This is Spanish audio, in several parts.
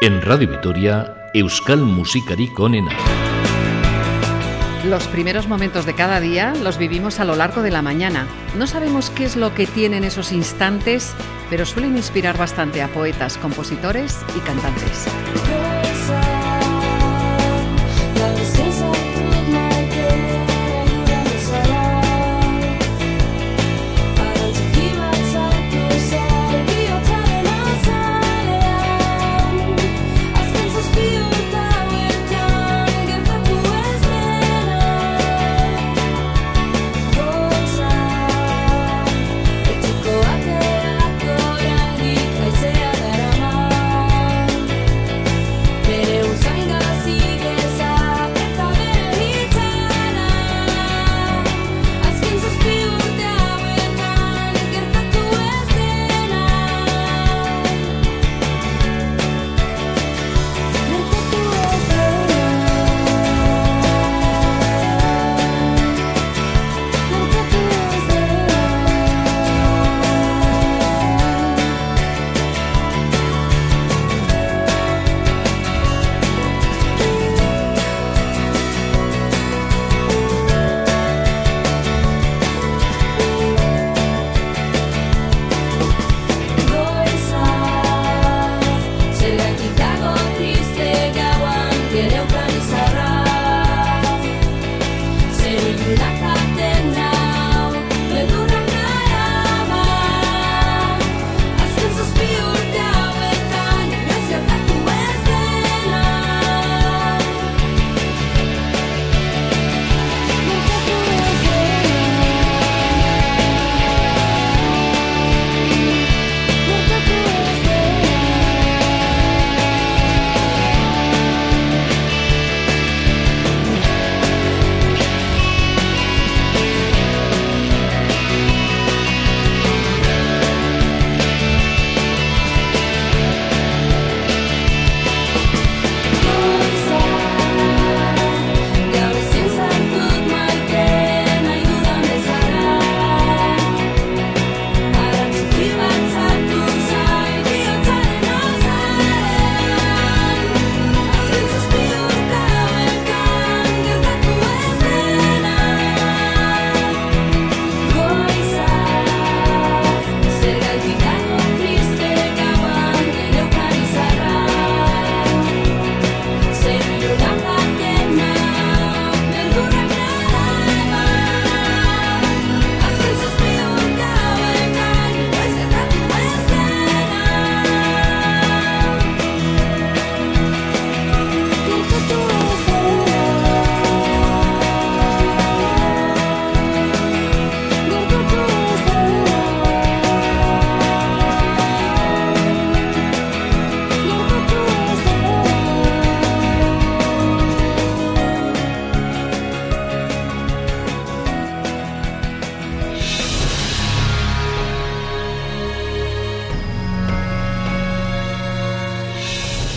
En Radio Vitoria, Euskal Musikari Onena. Los primeros momentos de cada día los vivimos a lo largo de la mañana. No sabemos qué es lo que tienen esos instantes, pero suelen inspirar bastante a poetas, compositores y cantantes.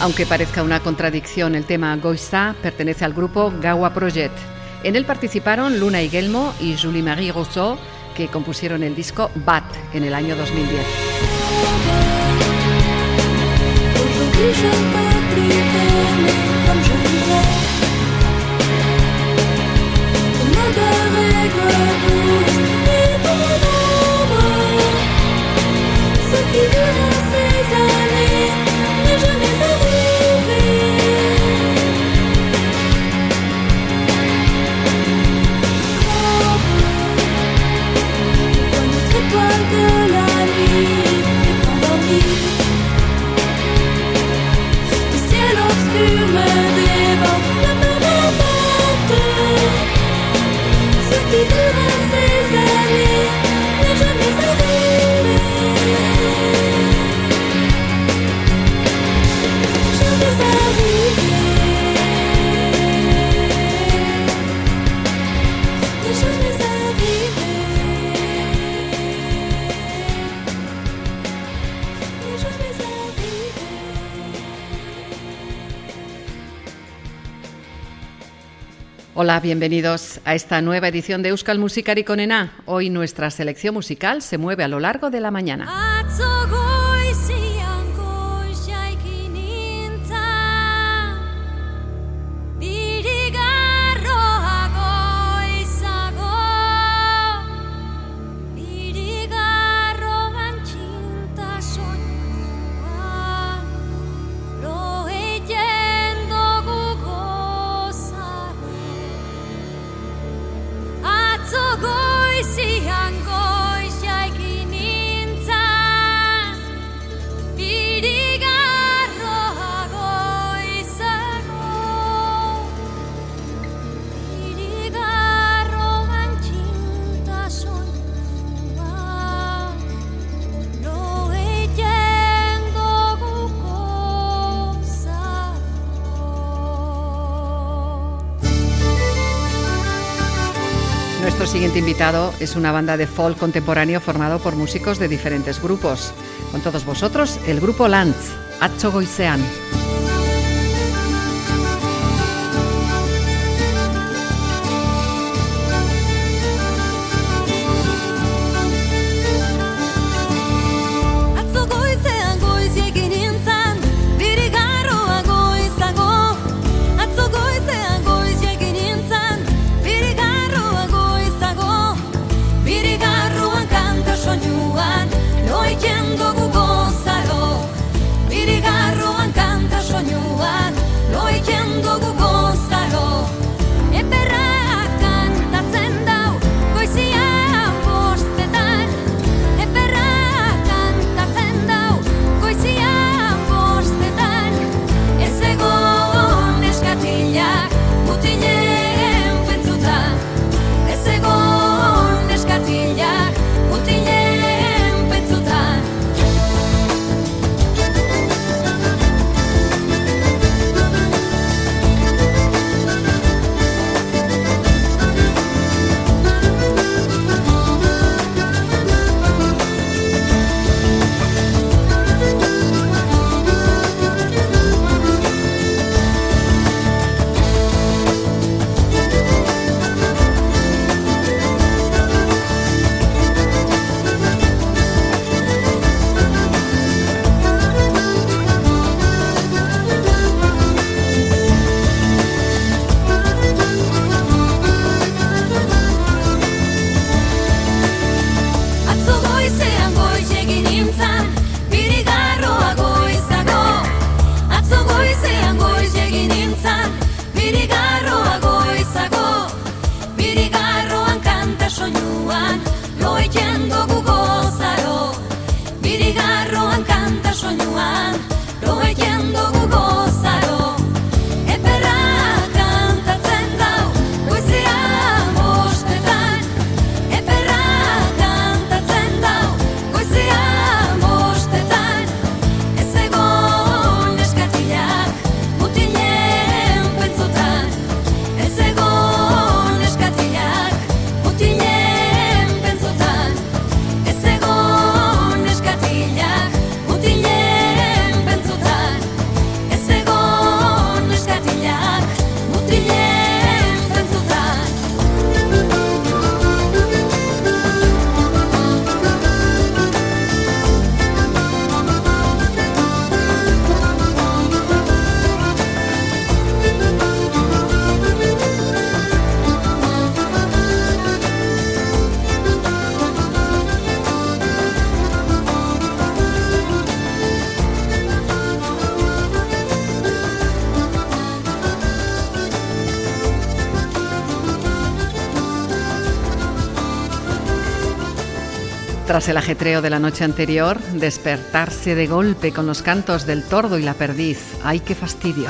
Aunque parezca una contradicción, el tema Goista pertenece al grupo Gawa Project. En él participaron Luna Gelmo y Julie-Marie Rousseau, que compusieron el disco Bat en el año 2010. Hola, bienvenidos a esta nueva edición de Euskal Musikari con Hoy nuestra selección musical se mueve a lo largo de la mañana. Siguiente invitado es una banda de folk contemporáneo formado por músicos de diferentes grupos. Con todos vosotros, el grupo Lantz, Atzo Goizean. El ajetreo de la noche anterior, despertarse de golpe con los cantos del tordo y la perdiz. ¡Ay, qué fastidio!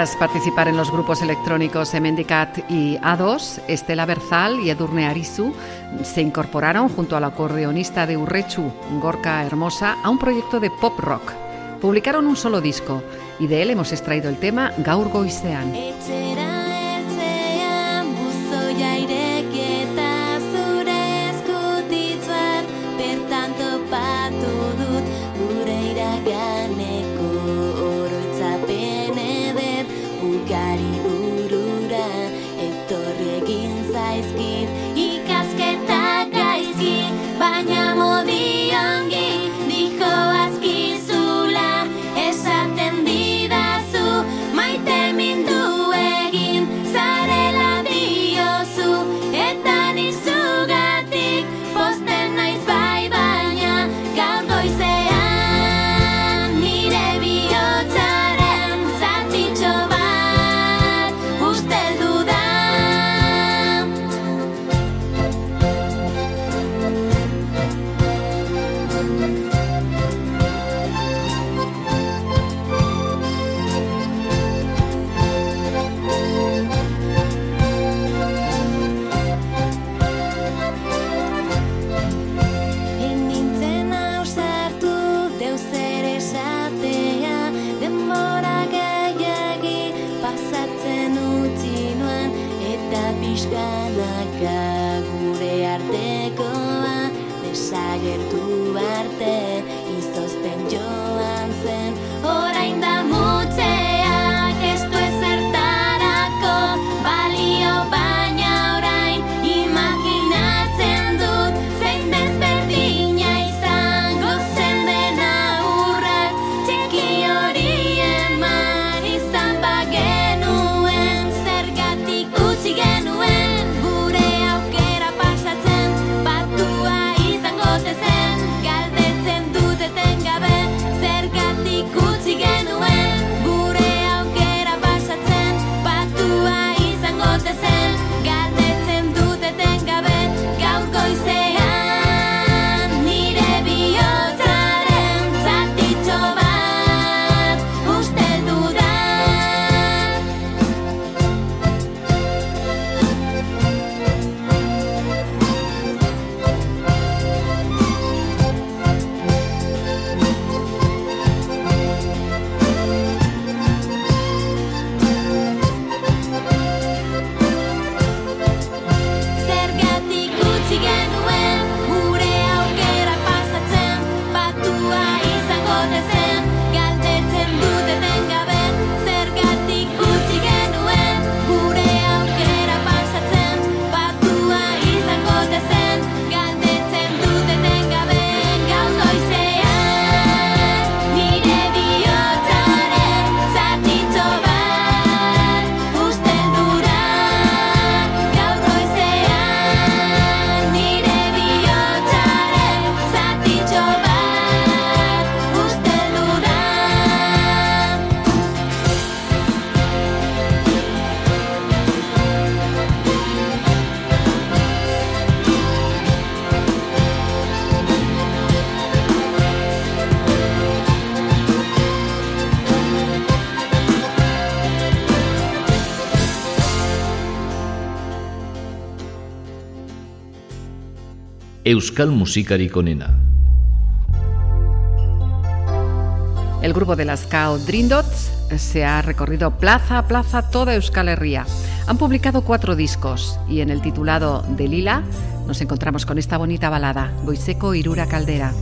Tras participar en los grupos electrónicos Emendicat y A2, Estela Berzal y Edurne Arizu se incorporaron junto al acordeonista de Urrechu, Gorka Hermosa, a un proyecto de pop rock. Publicaron un solo disco y de él hemos extraído el tema Gaur Goizean. Euskal Musikari konena. El grupo de las Cao Dream Dots se ha recorrido plaza a plaza toda Euskal Herria. Han publicado cuatro discos y en el titulado De Lila nos encontramos con esta bonita balada, Goiseco Irura Caldera.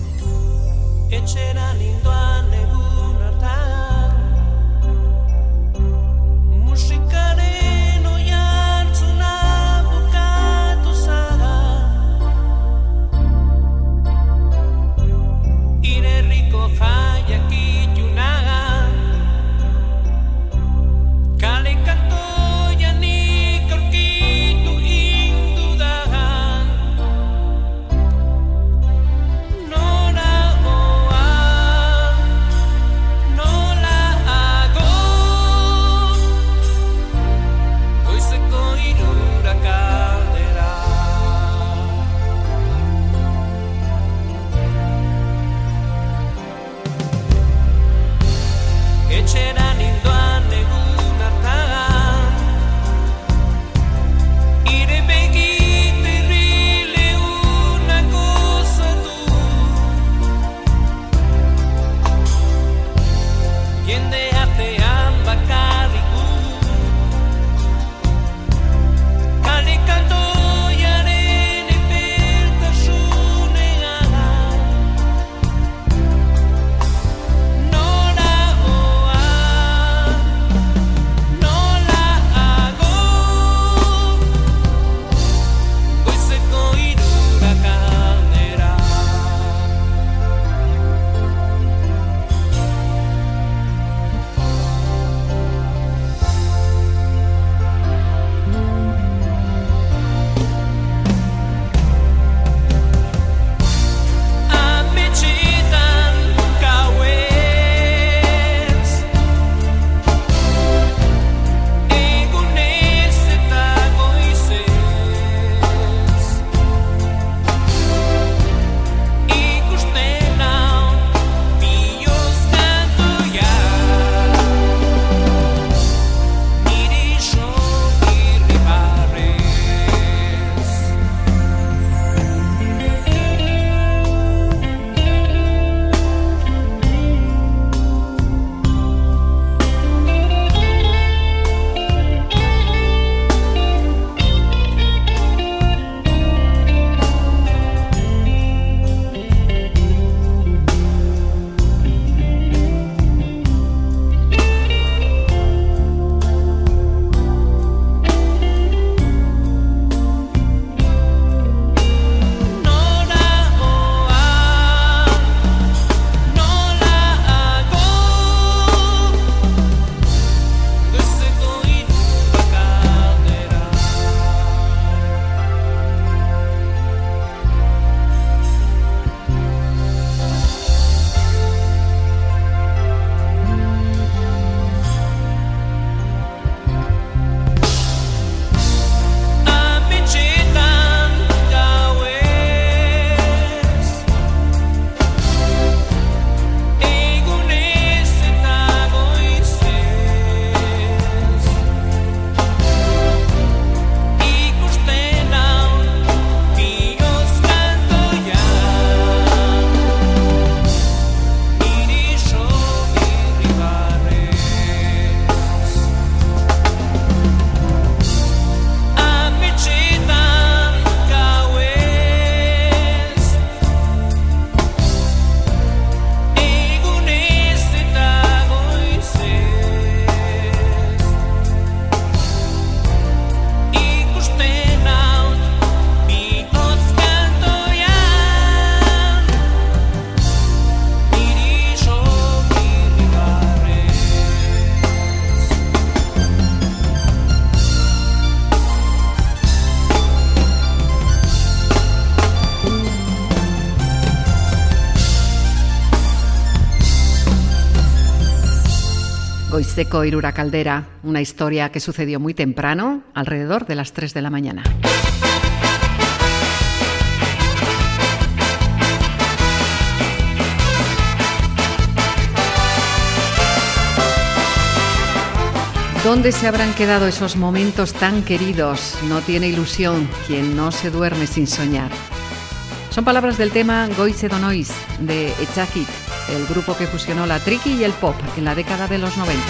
Goiseco Irura Caldera, una historia que sucedió muy temprano, alrededor de las 3 de la mañana. ¿Dónde se habrán quedado esos momentos tan queridos? No tiene ilusión quien no se duerme sin soñar. Son palabras del tema Goize Donois de Echakit, el grupo que fusionó la triqui y el pop en la década de los 90.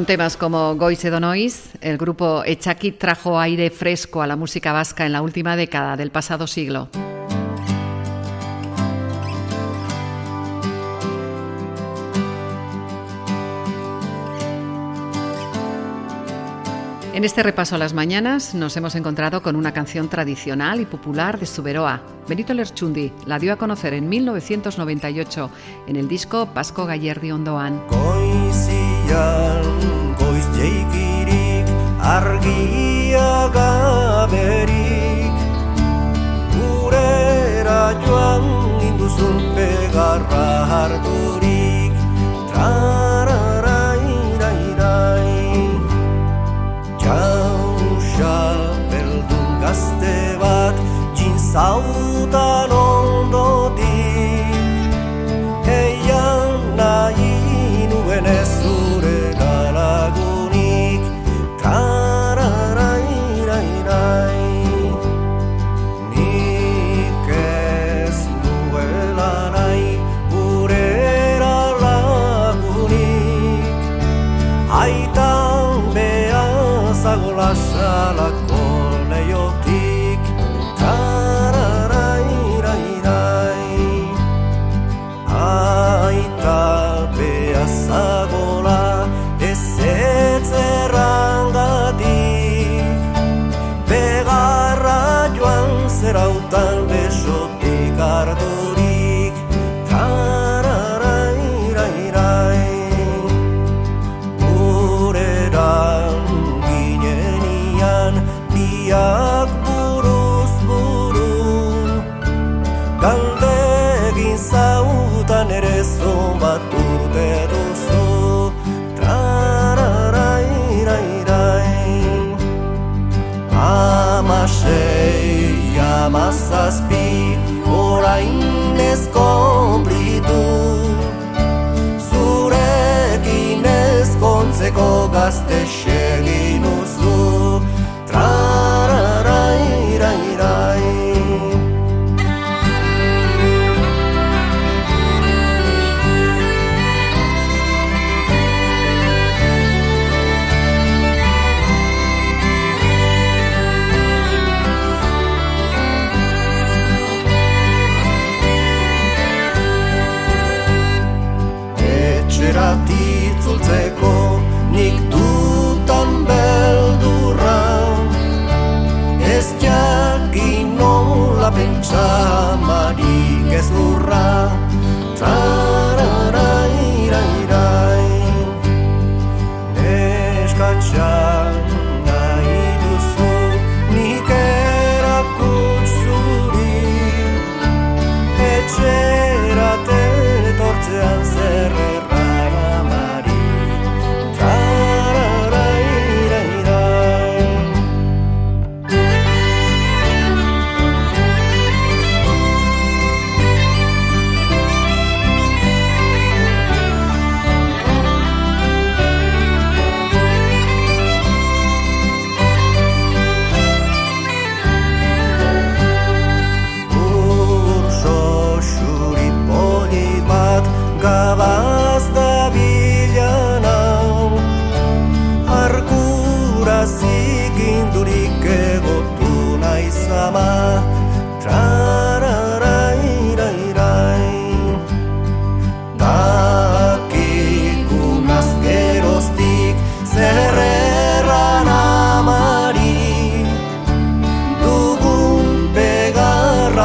con temas como Goise Donois, el grupo Echaki trajo aire fresco a la música vasca en la última década del pasado siglo. En este repaso a las mañanas nos hemos encontrado con una canción tradicional y popular de Suberoa. Benito Lerchundi la dio a conocer en 1998 en el disco Pasco Gallerdi Ondoan. goian goiz jeikirik argia gaberik urera joan induzun pegarra harturik.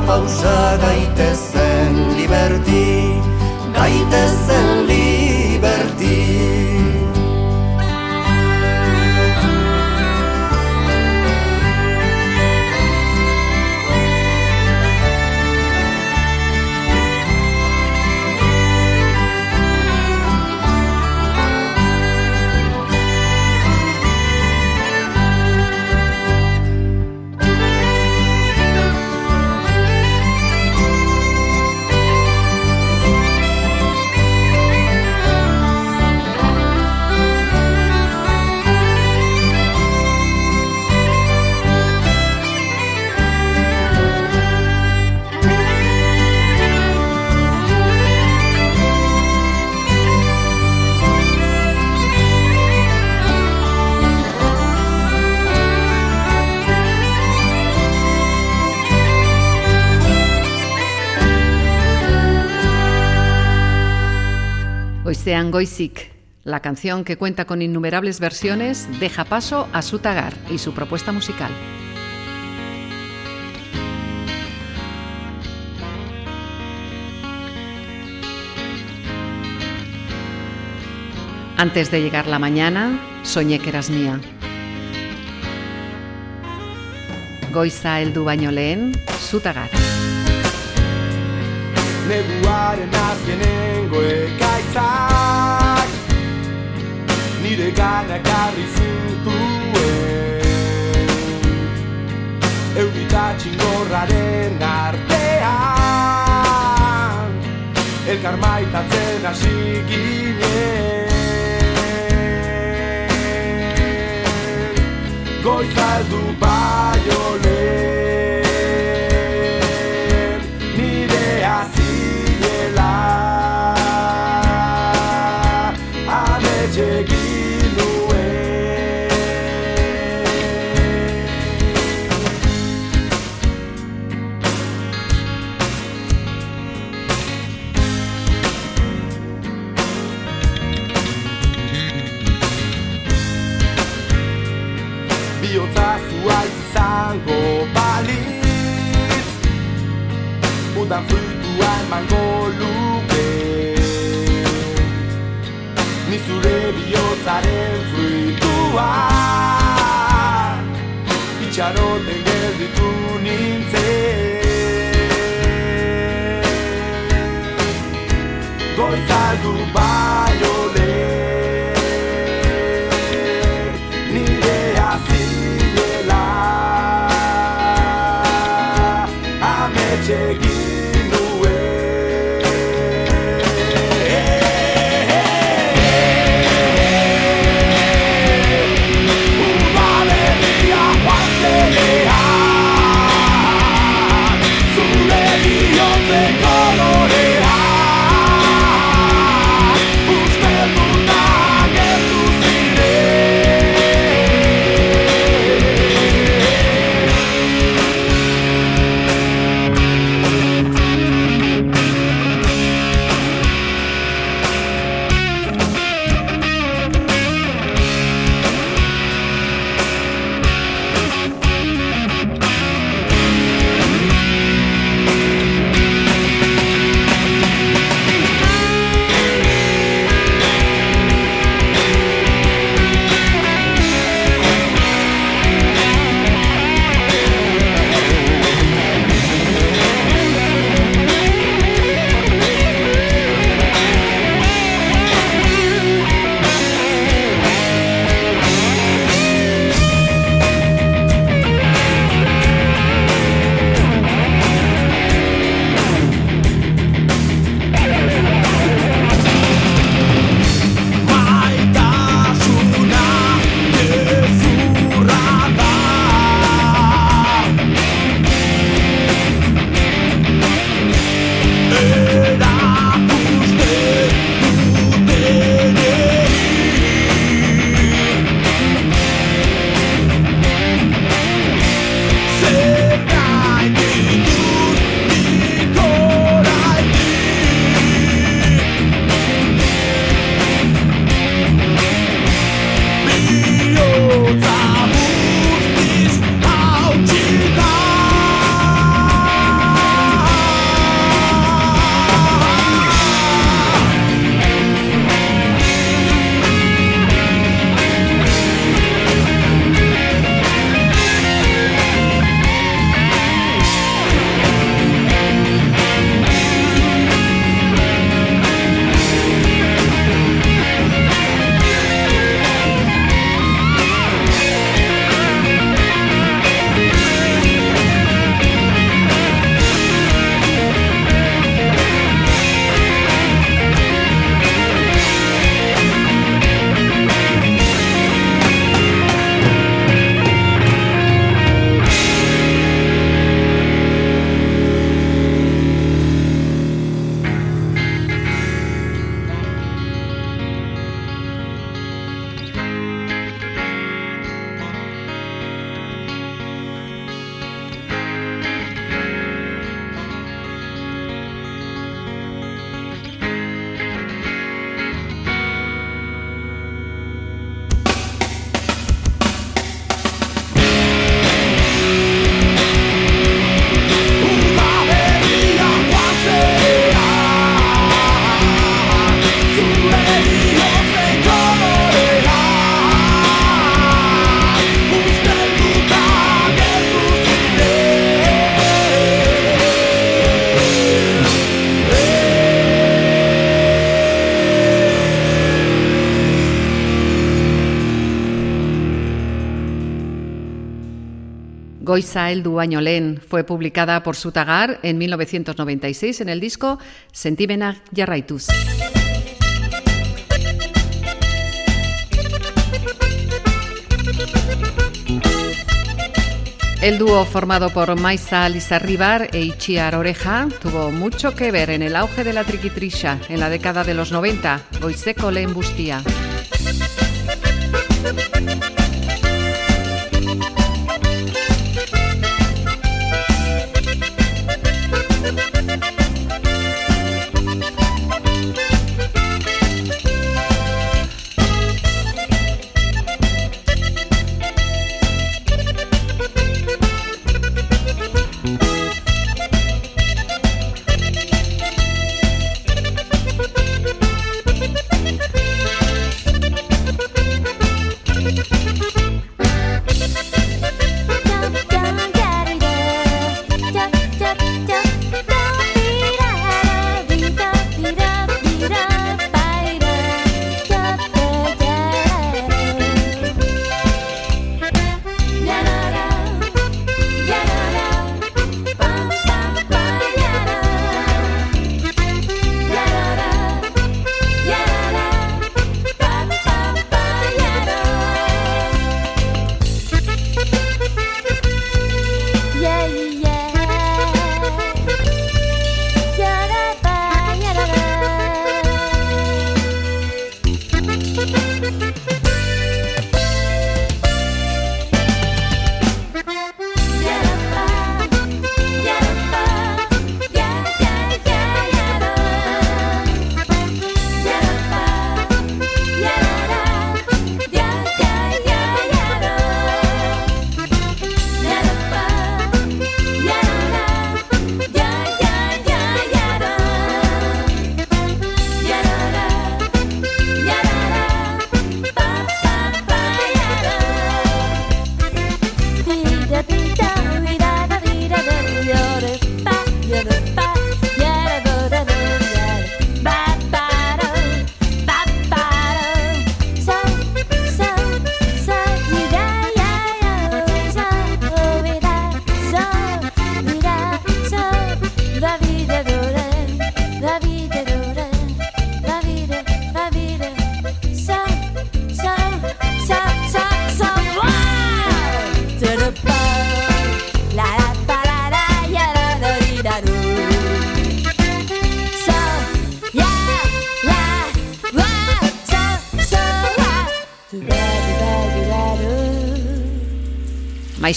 pausa gaitezen liberti, gaitezen de La canción que cuenta con innumerables versiones deja paso a su tagar y su propuesta musical. Antes de llegar la mañana, soñé que eras mía. Goiza heldu baino lehen, Nire gana karri zintuen Eurita txingorraren artean Elkar maitatzen hasi ginen. Goiza heldu baino emango luke. Ni zure bihotzaren fruitua. Itxaroten gelditu nintzen. Goizaldu baino Goiza el baino lehen fue publicada por Sutagar en 1996 en el disco Sentimenak jarraituz. El dúo formado por Maisa Lizarribar e Ichiar Oreja tuvo mucho que ver en el auge de la triquitrisha en la década de los 90, Goizeco lehen bustia.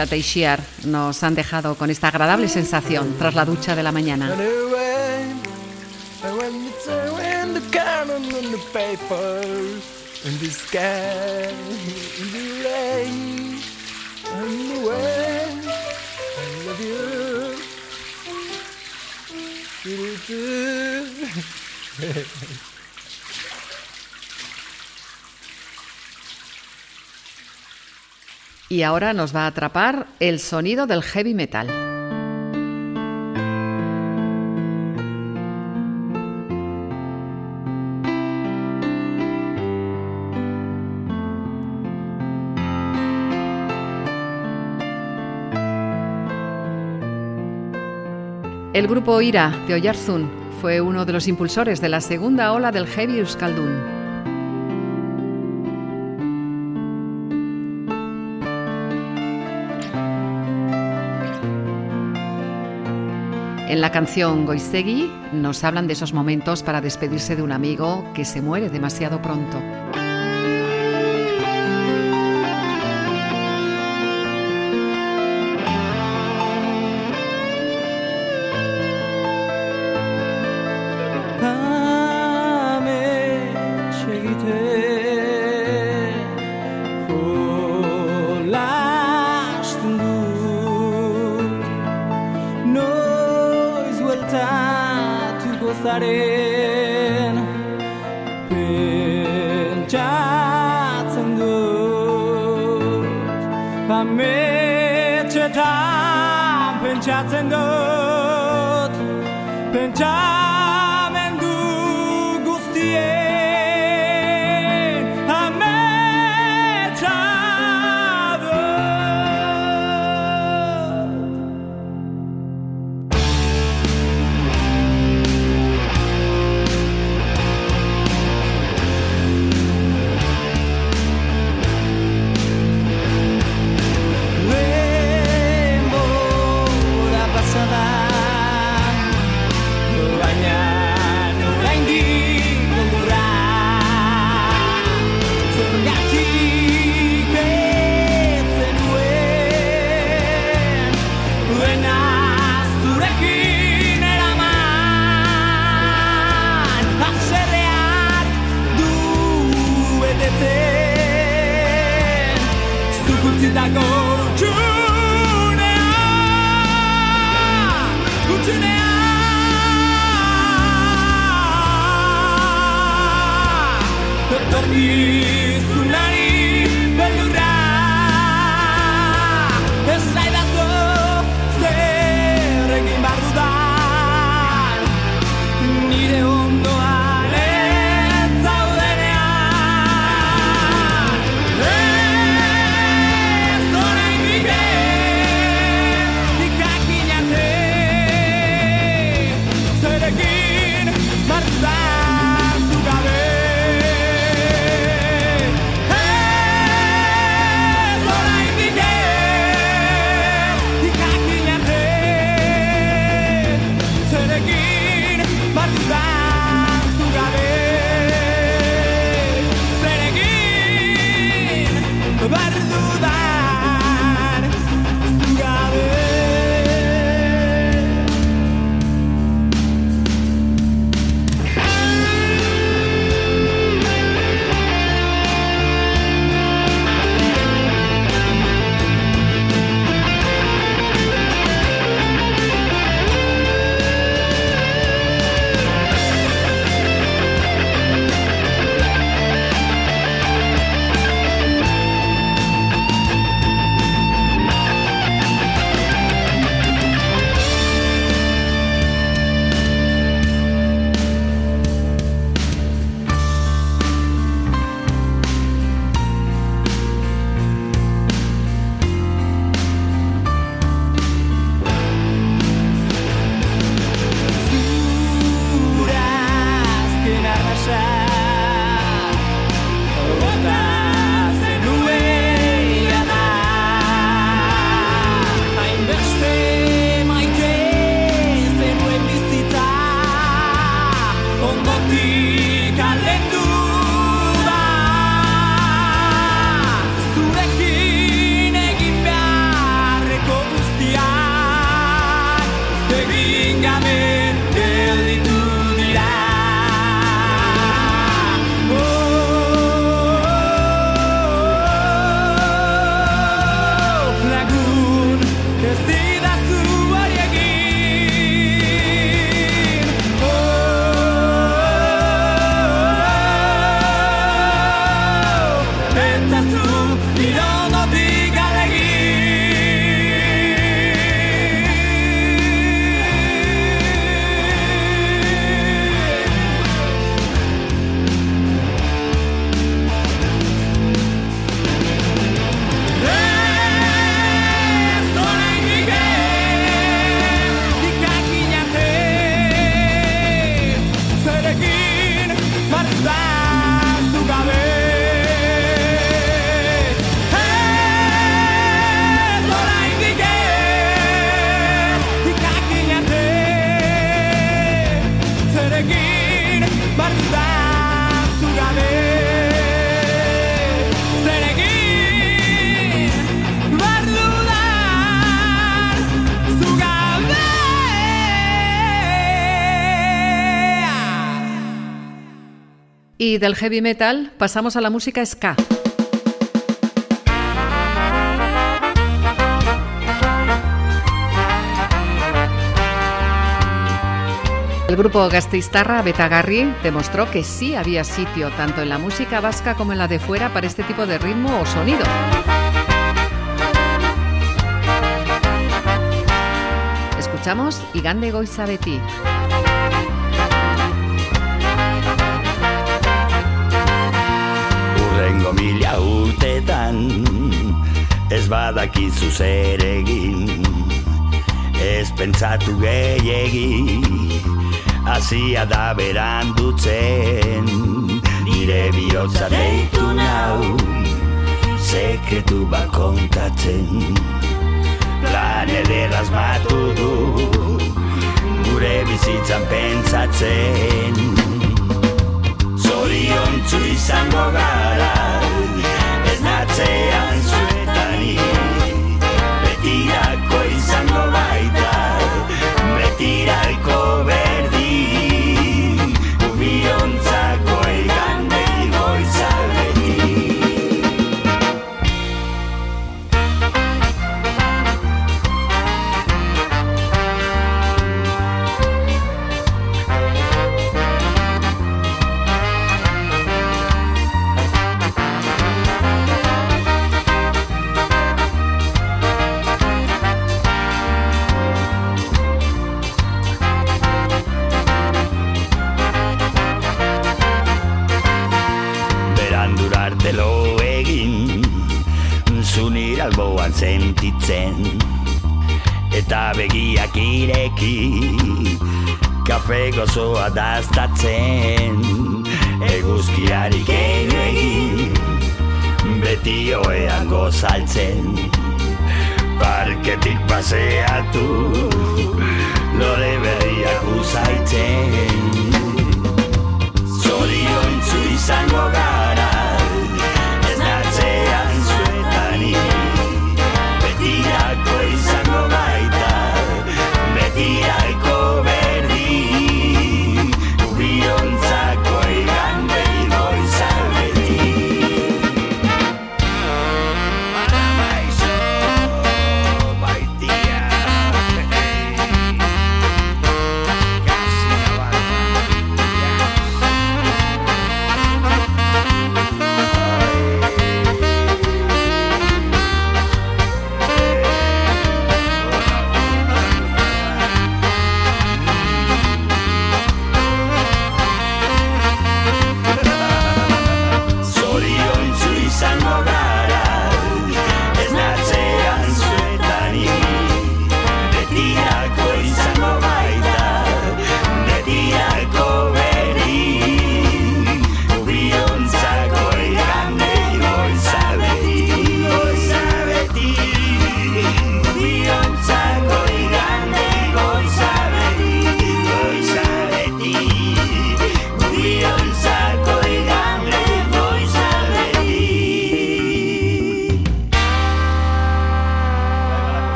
Maisha Teixiar nos han dejado con esta agradable sensación tras la ducha de la mañana. Y ahora nos va a atrapar el sonido del heavy metal. El grupo Ira de Oyarzún fue uno de los impulsores de la segunda ola del heavy euskaldun. En la canción Goisegi nos hablan de esos momentos para despedirse de un amigo que se muere demasiado pronto. Del heavy metal pasamos a la música ska. El grupo gasteiztarra Betagarri demostró que sí había sitio tanto en la música vasca como en la de fuera para este tipo de ritmo o sonido. Escuchamos Igande Goiza Urrengo mila urtetan Ez badakizu zer egin. Ez pentsatu gehiegi Azia da berandutzen Nire bihotza deitu nau Sekretu bat kontatzen. Plan ederraz matu du Gure bizitzan pentsatzen Zorion izango gara. Ez natzean zuetani Betirako izango baita. Betirako berdin ireki Kafe gozoa daztatzen Eguzkiari keinu egin Beti oean gozaltzen Parketik paseatu Lore berriak usaitzen Zoriontzu izango gara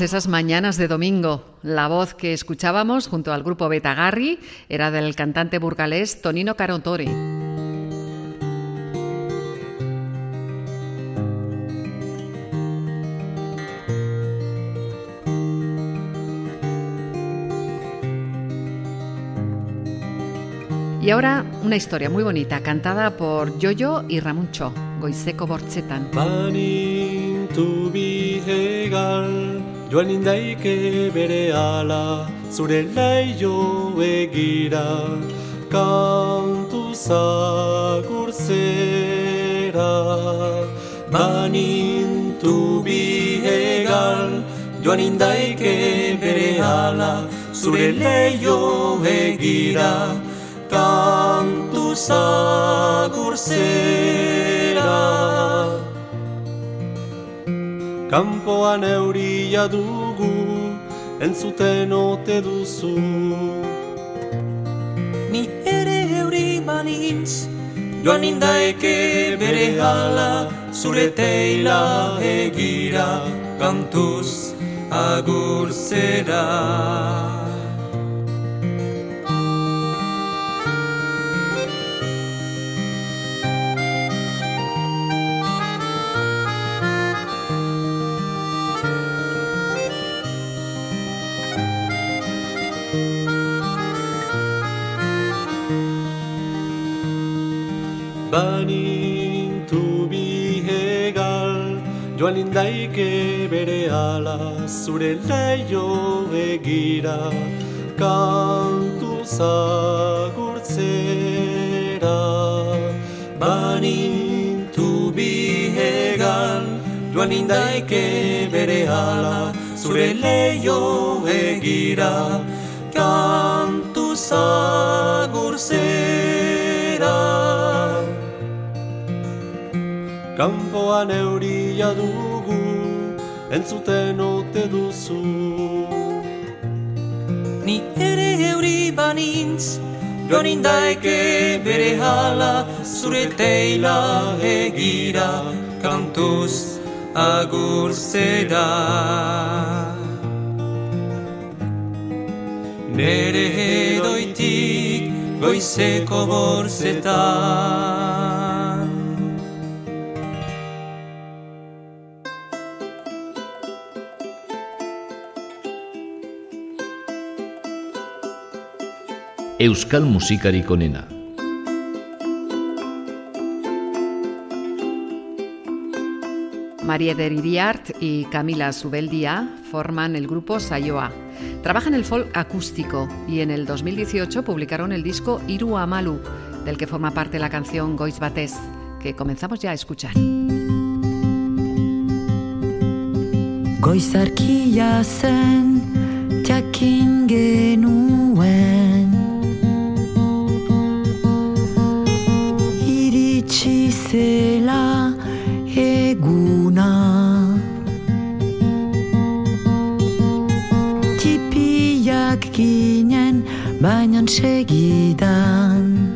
esas mañanas de domingo. La voz que escuchábamos junto al grupo Betagarri era del cantante burgalés Tonino Carotori. Y ahora una historia muy bonita cantada por Yoyo y Ramuncho, Goiseco Bortzetan. Joan indaike bere ala Zure laio egira Kantu zagurzera Banintu bihegal. Joan indaike bere ala Zure leio egira Kantu zagurzera Kanpoan euria dugu, entzuten ote duzu. Ni ere euri banintz Joan indaeke bere hala Zure teila egira Kantuz agurzera Banintu joan indaike bere ala, zure leio egira, kantu zagurtzera. Banintu bihegal, joan indaike bere ala, zure leio egira, kantu zagurtzera. Kanpoan euria dugu, entzuten ote duzu. Ni ere euri banintz Joan bere hala Zure teila egira Kantuz agurzera Nere edoitik goizeko borzetan Euskal musikarik onena. María de Iriart y Camila Subeldia forman el grupo Sayoa. Trabajan el folk acústico y en el 2018 publicaron el disco Iru Amalu, del que forma parte la canción Goiz Batés, que comenzamos ya a escuchar. Goizarkia zen jakin genuen zela eguna. Tipiak ginen baina segidan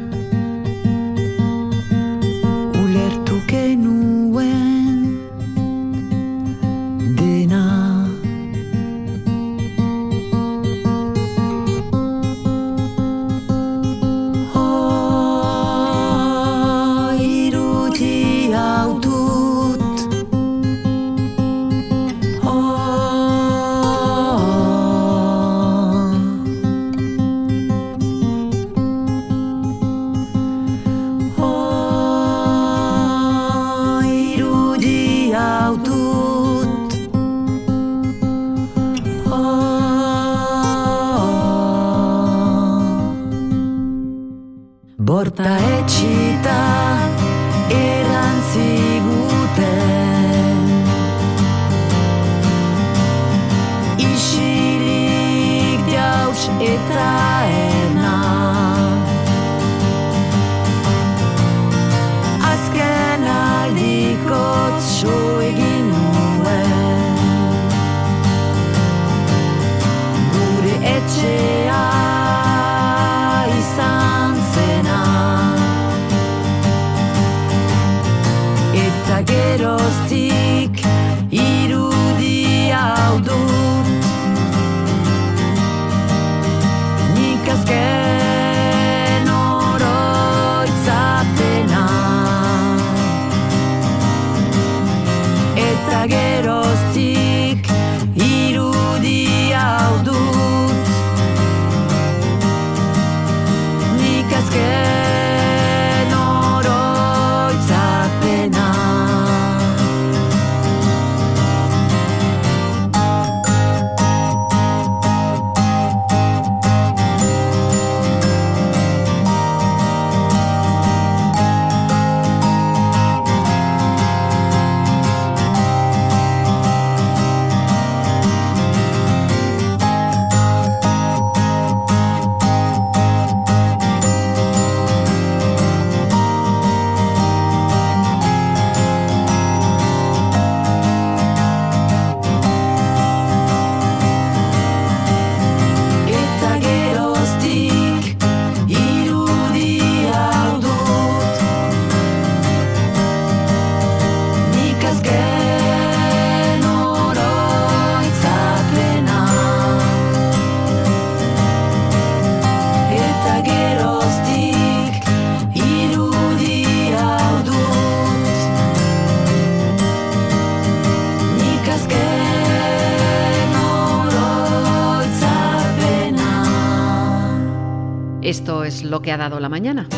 lo que ha dado la mañana.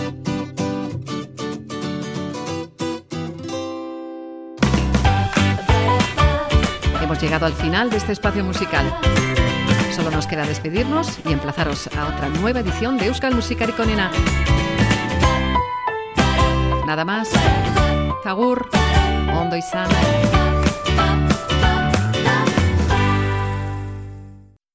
Hemos llegado al final de este espacio musical. Solo nos queda despedirnos y emplazaros a otra nueva edición de Euskal Musikari Konena. Nada más. Zagur, ondo izan.